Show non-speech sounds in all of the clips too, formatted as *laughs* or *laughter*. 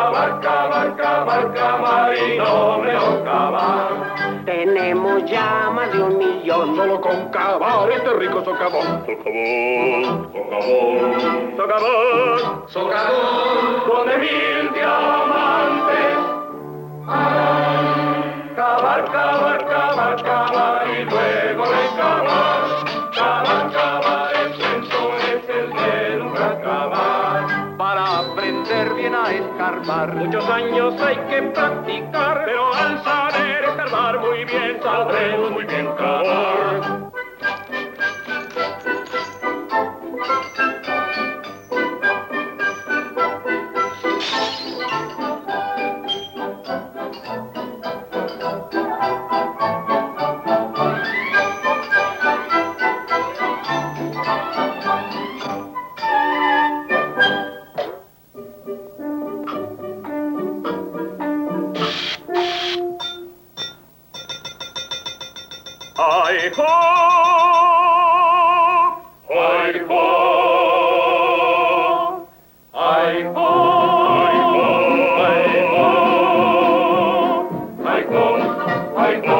Cavar, cavar, cavar, cavar, cavar y no me cavar. Tenemos ya más de un millón. Solo con cavar este rico socavón. Socavón, socavón, socavón, socavón, con de mil diamantes. Cavar, bien a escarbar, muchos años hay que practicar, pero al saber escarbar muy bien, sabremos muy bien I go, I go.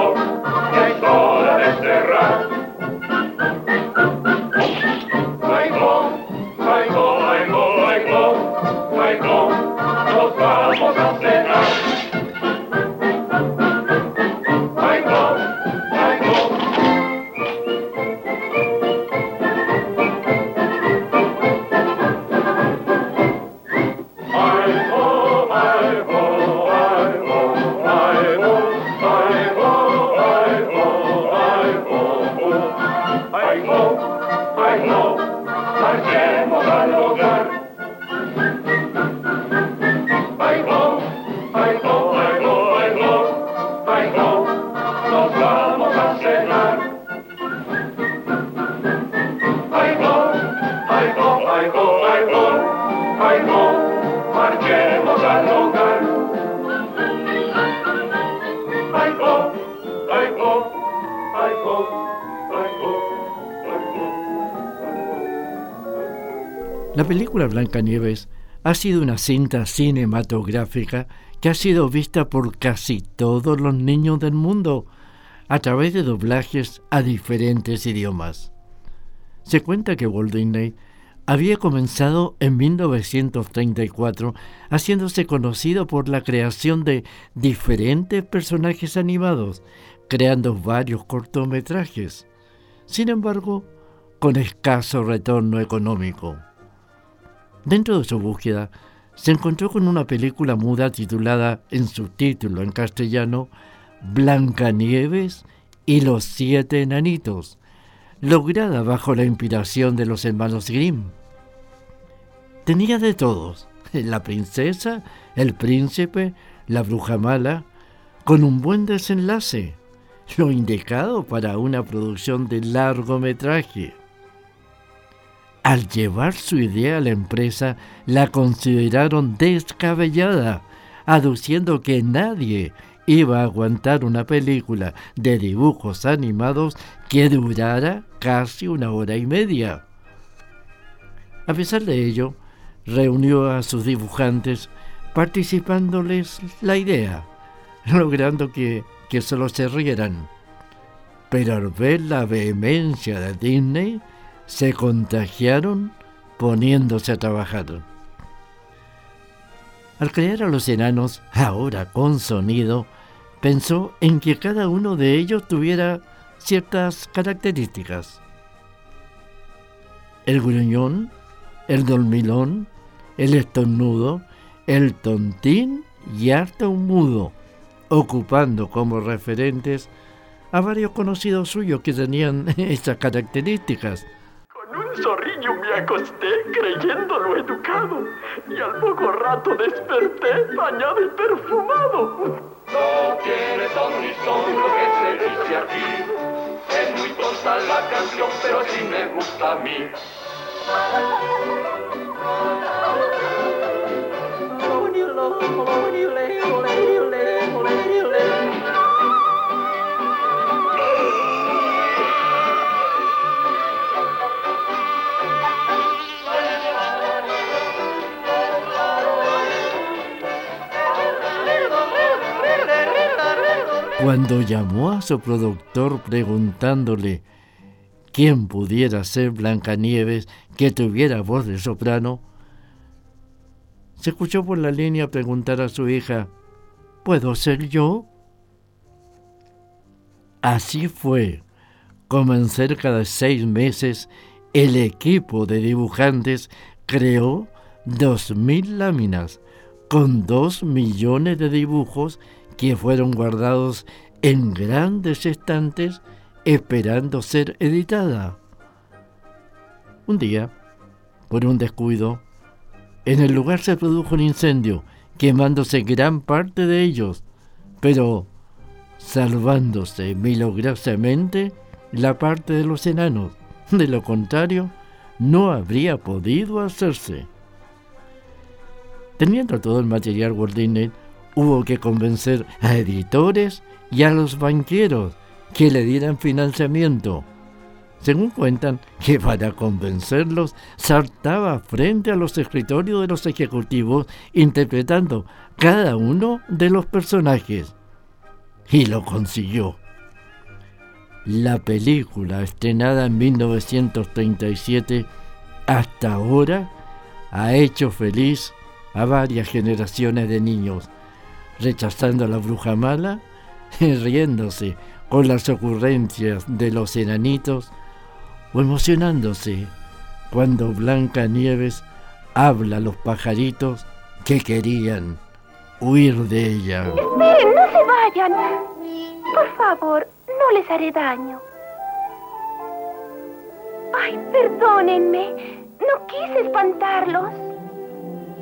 Ay, ay, ay, al. Ay, ay, ay. La película Blancanieves ha sido una cinta cinematográfica que ha sido vista por casi todos los niños del mundo a través de doblajes a diferentes idiomas. Se cuenta que Walt había comenzado en 1934 haciéndose conocido por la creación de diferentes personajes animados, creando varios cortometrajes. Sin embargo, con escaso retorno económico. Dentro de su búsqueda, se encontró con una película muda titulada en su título en castellano Blancanieves y los siete enanitos, lograda bajo la inspiración de los hermanos Grimm. Tenía de todos, la princesa, el príncipe, la bruja mala, con un buen desenlace, lo indicado para una producción de largometraje. Al llevar su idea a la empresa, la consideraron descabellada, aduciendo que nadie iba a aguantar una película de dibujos animados que durara casi una hora y media. A pesar de ello, reunió a sus dibujantes participándoles la idea, logrando que, que solo se rieran. Pero al ver la vehemencia de Disney, se contagiaron poniéndose a trabajar. Al crear a los enanos, ahora con sonido, pensó en que cada uno de ellos tuviera ciertas características. El gruñón, el dormilón, el estornudo, el tontín y harto un mudo, ocupando como referentes a varios conocidos suyos que tenían *laughs* esas características. Con un zorrillo me acosté creyéndolo educado y al poco rato desperté bañado y perfumado. No tiene son ni son lo que se dice aquí. Es muy tonta la canción, pero sí me gusta a mí. Cuando llamó a su productor preguntándole quién pudiera ser Blancanieves que tuviera voz de soprano, se escuchó por la línea preguntar a su hija, ¿puedo ser yo? Así fue como en cerca de seis meses el equipo de dibujantes creó dos mil láminas con dos millones de dibujos que fueron guardados en grandes estantes esperando ser editada. Un día, por un descuido, en el lugar se produjo un incendio, quemándose gran parte de ellos, pero salvándose milagrosamente la parte de los enanos. De lo contrario, no habría podido hacerse. Teniendo todo el material Walt hubo que convencer a editores y a los banqueros que le dieran financiamiento. Según cuentan, que para convencerlos saltaba frente a los escritorios de los ejecutivos interpretando cada uno de los personajes. Y lo consiguió. La película, estrenada en 1937, hasta ahora ha hecho feliz a varias generaciones de niños rechazando a la bruja mala riéndose con las ocurrencias de los enanitos o emocionándose cuando Blanca Nieves habla a los pajaritos que querían huir de ella. Esperen, no se vayan. Por favor, no les haré daño. Ay, perdónenme. No quise espantarlos.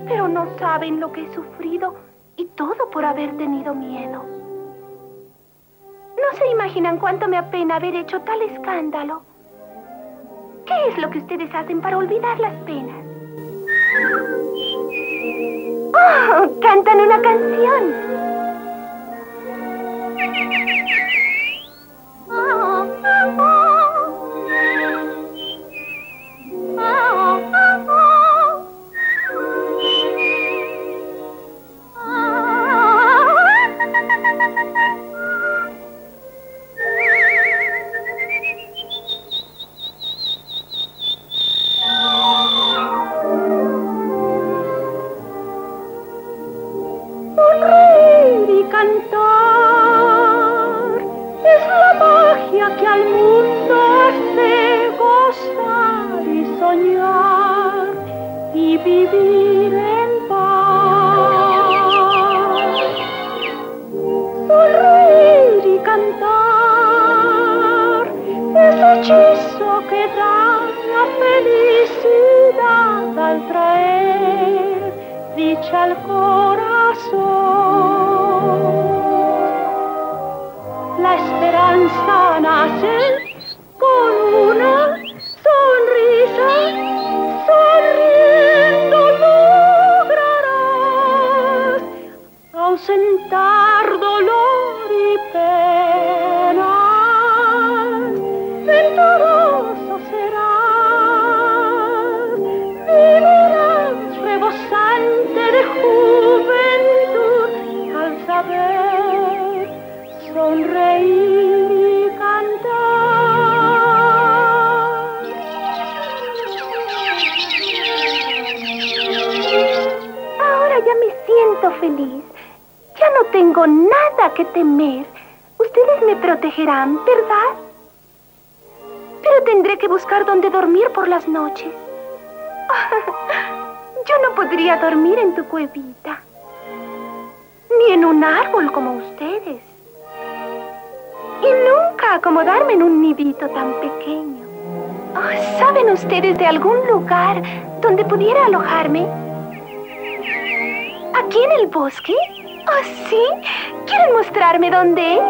Pero no saben lo que he sufrido y todo por haber tenido miedo. No se imaginan cuánto me apena haber hecho tal escándalo. ¿Qué es lo que ustedes hacen para olvidar las penas? ¡Oh! Cantan una canción. ¿verdad? Las noches. *laughs* Yo no podría dormir en tu cuevita. Ni en un árbol como ustedes. Y nunca acomodarme en un nidito tan pequeño. Oh, ¿Saben ustedes de algún lugar donde pudiera alojarme? ¿Aquí en el bosque? ¿Oh, sí? ¿Quieren mostrarme dónde es?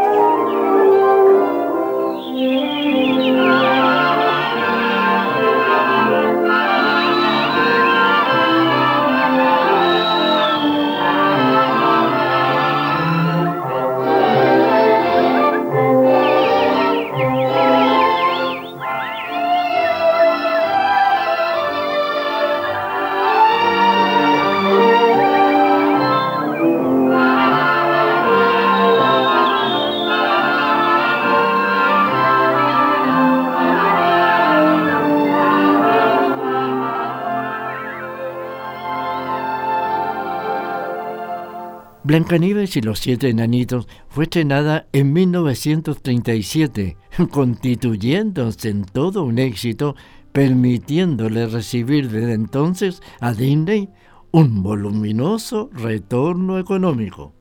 Blancanieves y los siete enanitos fue estrenada en 1937, *laughs* constituyéndose en todo un éxito, permitiéndole recibir desde entonces a Disney un voluminoso retorno económico.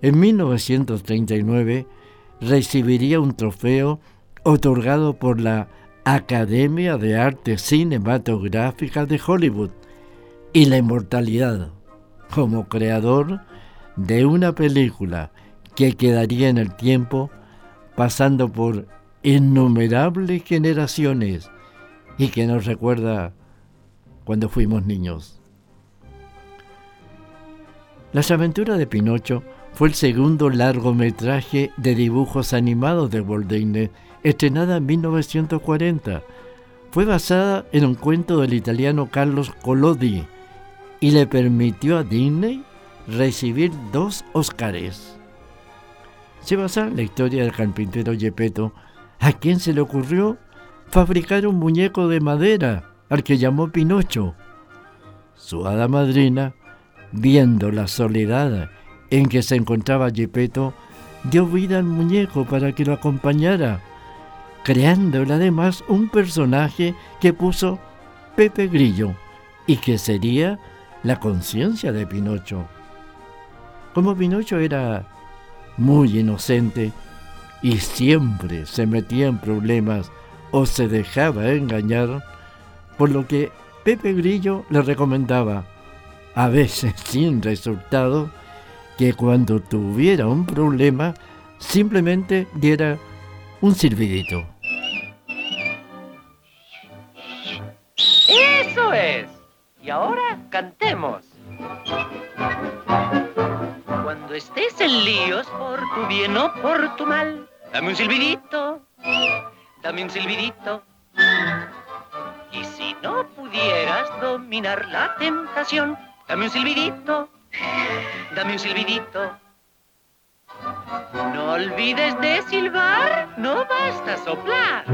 En 1939 recibiría un trofeo otorgado por la Academia de Artes Cinematográficas de Hollywood y la inmortalidad como creador de una película que quedaría en el tiempo pasando por innumerables generaciones y que nos recuerda cuando fuimos niños. Las aventuras de Pinocho fue el segundo largometraje de dibujos animados de Walt Disney, estrenada en 1940. Fue basada en un cuento del italiano Carlos Collodi y le permitió a Disney recibir dos Óscares. Se basa en la historia del carpintero Gepetto, a quien se le ocurrió fabricar un muñeco de madera al que llamó Pinocho. Su hada madrina, viendo la soledad en que se encontraba Gepetto, dio vida al muñeco para que lo acompañara, creándole además un personaje que puso Pepe Grillo y que sería la conciencia de Pinocho. Como Pinocho era muy inocente y siempre se metía en problemas o se dejaba engañar, por lo que Pepe Grillo le recomendaba, a veces *laughs* sin resultado, que cuando tuviera un problema simplemente diera un silbidito. Eso es. Y ahora cantemos en líos por tu bien o por tu mal, dame un silbidito, dame un silbidito. Y si no pudieras dominar la tentación, dame un silbidito, dame un silbidito. No olvides de silbar, no basta soplar.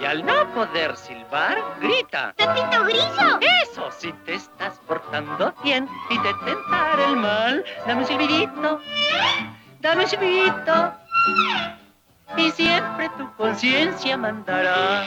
Y al no poder silbar, grita. ¡Pepito Grillo! Eso, si te estás portando bien y te tentar el mal, dame un silbidito, dame un silbidito. Y siempre tu conciencia mandará.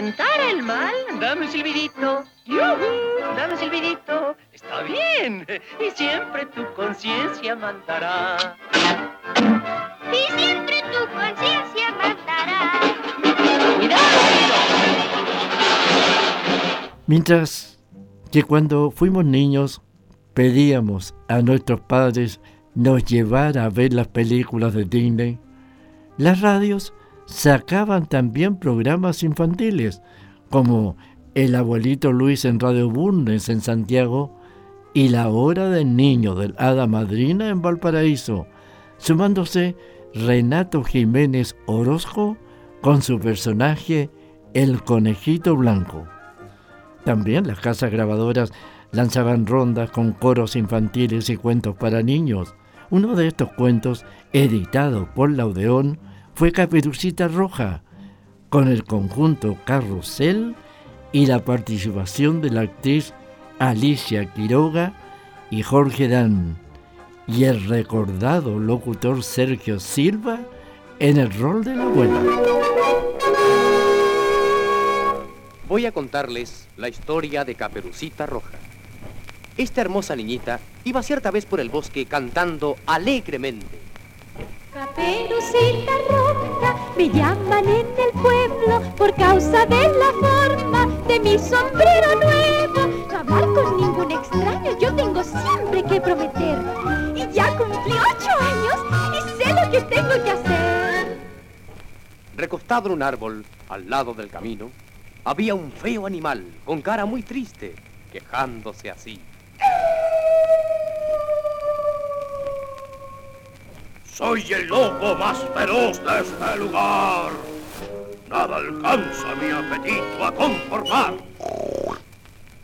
Tentara el mal, dame un silbidito. Dame un silbidito. Está bien. Y siempre tu conciencia mandará. Y siempre tu conciencia mandará. Mientras que cuando fuimos niños pedíamos a nuestros padres nos llevara a ver las películas de Disney, las radios sacaban también programas infantiles, como El abuelito Luis en Radio Burnes en Santiago y La hora del niño del Hada Madrina en Valparaíso, sumándose Renato Jiménez Orozco con su personaje El Conejito Blanco. También las casas grabadoras lanzaban rondas con coros infantiles y cuentos para niños. Uno de estos cuentos, editado por Laudeón, fue Caperucita Roja, con el conjunto Carrusel y la participación de la actriz Alicia Quiroga y Jorge Dan, y el recordado locutor Sergio Silva en el rol de la abuela. Voy a contarles la historia de Caperucita Roja. Esta hermosa niñita iba cierta vez por el bosque cantando alegremente. Caperucita roja, me llaman en el pueblo por causa de la forma de mi sombrero nuevo. Jamás con ningún extraño yo tengo siempre que prometer. Y ya cumplí ocho años y sé lo que tengo que hacer. Recostado en un árbol, al lado del camino, había un feo animal con cara muy triste, quejándose así. Soy el lobo más feroz de este lugar. Nada alcanza mi apetito a conformar.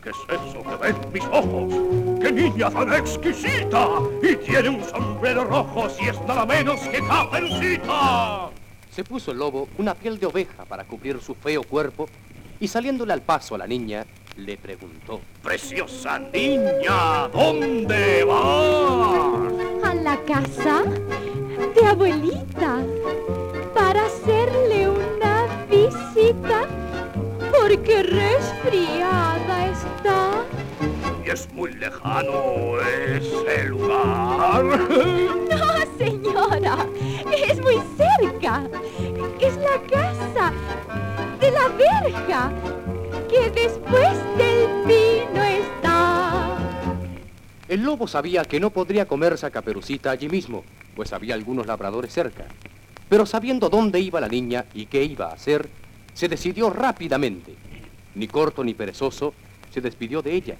¿Qué es eso que ven mis ojos? ¡Qué niña tan exquisita! Y tiene un sombrero rojo si es nada menos que caperucita. Se puso el lobo una piel de oveja para cubrir su feo cuerpo y saliéndole al paso a la niña, le preguntó. Preciosa niña, ¿dónde vas? A la casa abuelita para hacerle una visita porque resfriada está. ¿Y es muy lejano ese lugar? *laughs* No, señora, es muy cerca. Es la casa de la verja que después del vino está. El lobo sabía que no podría comerse a Caperucita allí mismo, pues había algunos labradores cerca. Pero sabiendo dónde iba la niña y qué iba a hacer, se decidió rápidamente. Ni corto ni perezoso, se despidió de ella.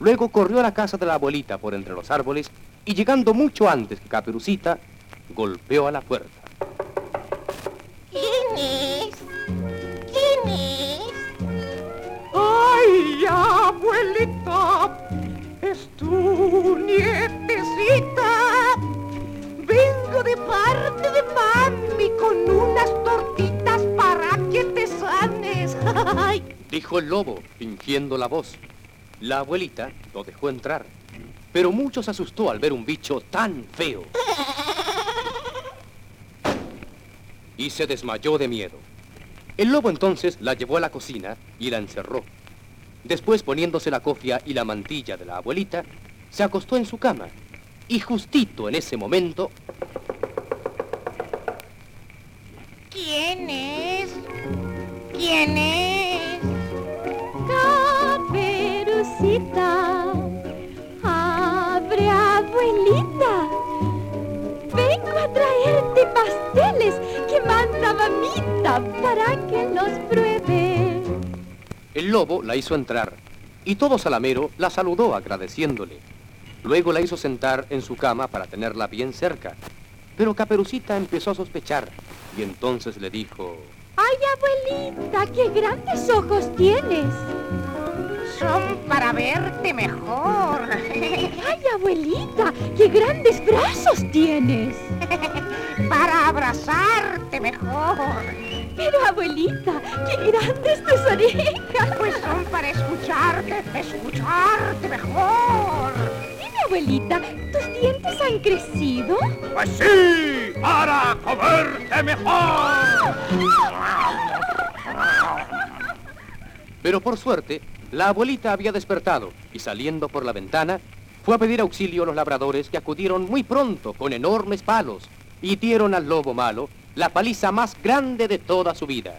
Luego corrió a la casa de la abuelita por entre los árboles y llegando mucho antes que Caperucita, golpeó a la puerta. ¡Es tu nietecita! Vengo de parte de mami con unas tortitas para que te sanes. *laughs* Dijo el lobo, fingiendo la voz. La abuelita lo dejó entrar, pero mucho se asustó al ver un bicho tan feo. *laughs* Y se desmayó de miedo. El lobo entonces la llevó a la cocina y la encerró. Después, poniéndose la cofia y la mantilla de la abuelita, se acostó en su cama. Y justito en ese momento, ¿Quién es? ¿Quién es? Caperucita, abre abuelita. Vengo a traerte pasteles que manda mamita para que los pruebe. El lobo la hizo entrar. Y todo Salamero la saludó agradeciéndole. Luego la hizo sentar en su cama para tenerla bien cerca. Pero Caperucita empezó a sospechar y entonces le dijo... ¡Ay, abuelita, qué grandes ojos tienes! Son para verte mejor. *laughs* ¡Ay, abuelita, qué grandes brazos tienes! *laughs* Para abrazarte mejor. Pero, abuelita, qué grandes tus orejas. Pues son para escucharte, escucharte mejor. Dime, abuelita, ¿tus dientes han crecido? Pues sí, para comerte mejor. Pero por suerte, la abuelita había despertado y saliendo por la ventana, fue a pedir auxilio a los labradores que acudieron muy pronto con enormes palos y dieron al lobo malo la paliza más grande de toda su vida.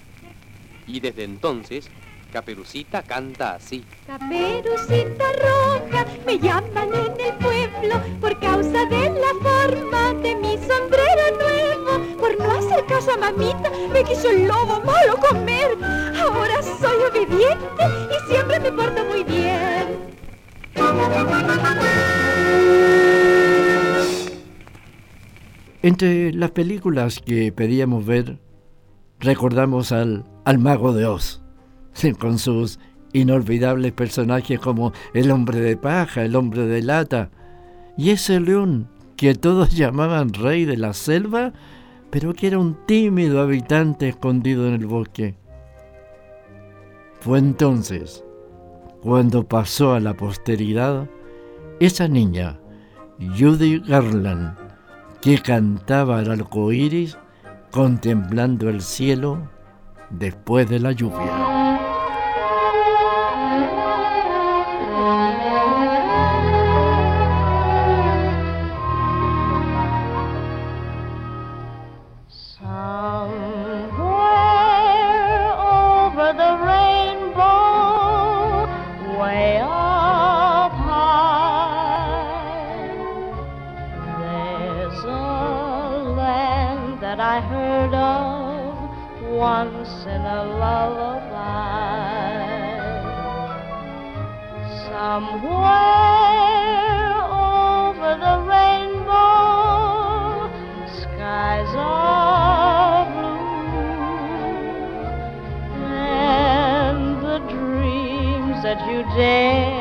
Y desde entonces, Caperucita canta así. Caperucita roja, me llaman en el pueblo por causa de la forma de mi sombrero nuevo. Por no hacer caso a mamita, me quiso el lobo malo comer. Ahora soy obediente y siempre me porto muy bien. Entre las películas que pedíamos ver, recordamos al, al mago de Oz, *laughs* con sus inolvidables personajes como el hombre de paja, el hombre de lata, y ese león que todos *laughs* llamaban rey de la selva, pero que era un tímido habitante escondido en el bosque. Fue entonces cuando pasó a la posteridad esa niña, Judy Garland, que cantaba al arco iris contemplando el cielo después de la lluvia. that I heard of once in a lullaby. Somewhere over the rainbow, skies are blue, and the dreams that you dare.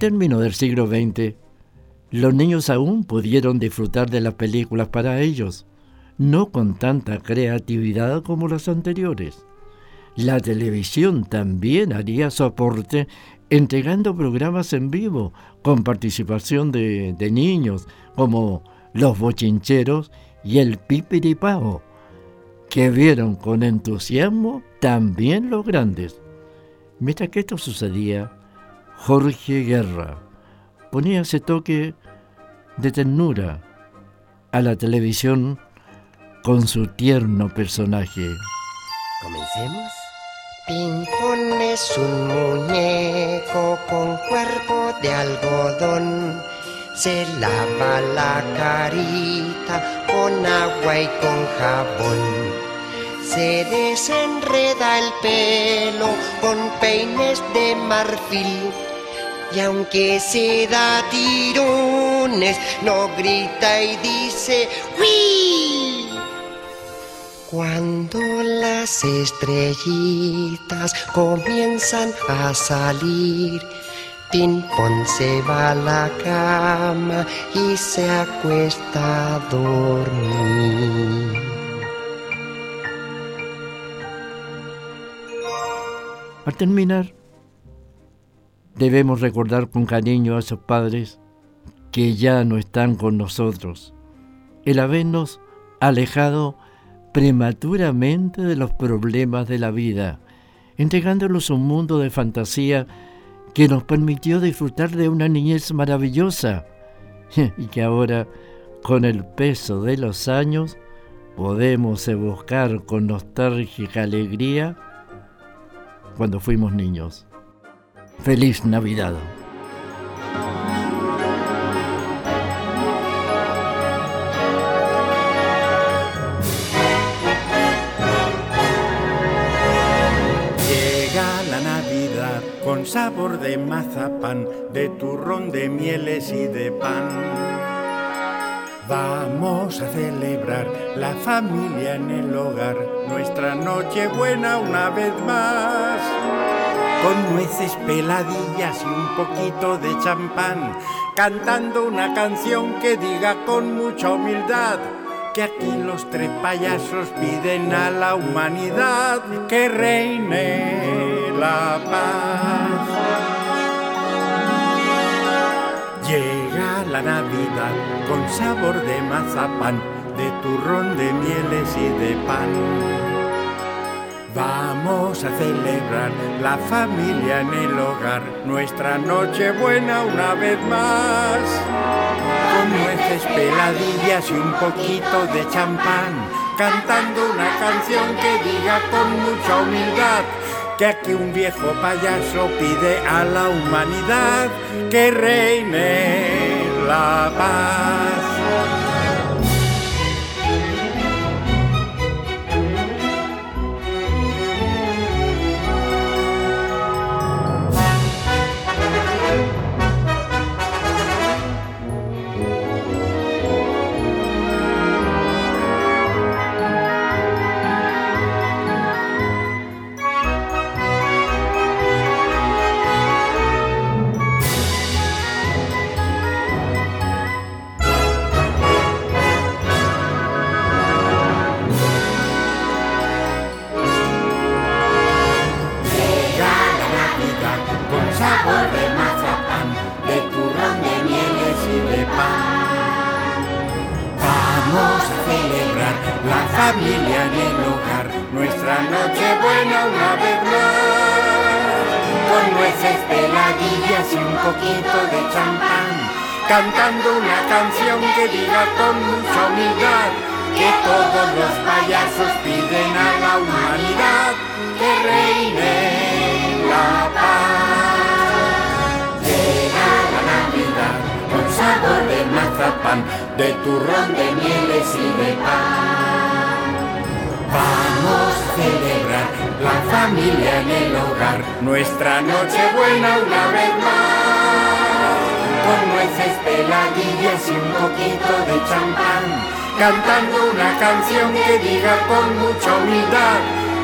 término del siglo XX, los niños aún pudieron disfrutar de las películas para ellos, no con tanta creatividad como las anteriores. La televisión también haría su aporte entregando programas en vivo con participación de, de niños como Los Bochincheros y el Pipiripao, que vieron con entusiasmo también los grandes. Mientras que esto sucedía, Jorge Guerra ponía ese toque de ternura a la televisión con su tierno personaje. ¿Comencemos? Pimpón es un muñeco con cuerpo de algodón. Se lava la carita con agua y con jabón. Se desenreda el pelo con peines de marfil. Y aunque se da tirones, no grita y dice ¡Uy! Cuando las estrellitas comienzan a salir, Pimpón se va a la cama y se acuesta a dormir. Al terminar, debemos recordar con cariño a esos padres que ya no están con nosotros, el habernos alejado prematuramente de los problemas de la vida, entregándolos un mundo de fantasía que nos permitió disfrutar de una niñez maravillosa y que ahora, con el peso de los años, podemos evocar con nostálgica alegría cuando fuimos niños. Feliz Navidad. Llega la Navidad con sabor de mazapán, de turrón de mieles y de pan. Vamos a celebrar la familia en el hogar, nuestra Nochebuena una vez más. Con nueces peladillas y un poquito de champán, cantando una canción que diga con mucha humildad que aquí los tres payasos piden a la humanidad que reine la paz. Llega la Navidad con sabor de mazapán, de turrón, de mieles y de pan. Vamos a celebrar la familia en el hogar, nuestra noche buena una vez más. Con nueces peladillas y un poquito de champán, cantando una canción que diga con mucha humildad que aquí un viejo payaso pide a la humanidad que reine la paz. Familia en el hogar, nuestra noche buena una vez más. Con nueces peladillas y un poquito de champán, cantando una canción que diga con mucha humildad que todos los payasos piden a la humanidad que reine la paz. Llega la Navidad con sabor de mazapán, de turrón, de mieles y de pan. Vamos a celebrar la familia en el hogar, nuestra noche buena una vez más. Con nueces peladillas y un poquito de champán, cantando una canción que diga con mucha humildad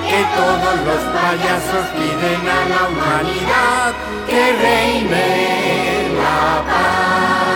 que todos los payasos piden a la humanidad que reine la paz.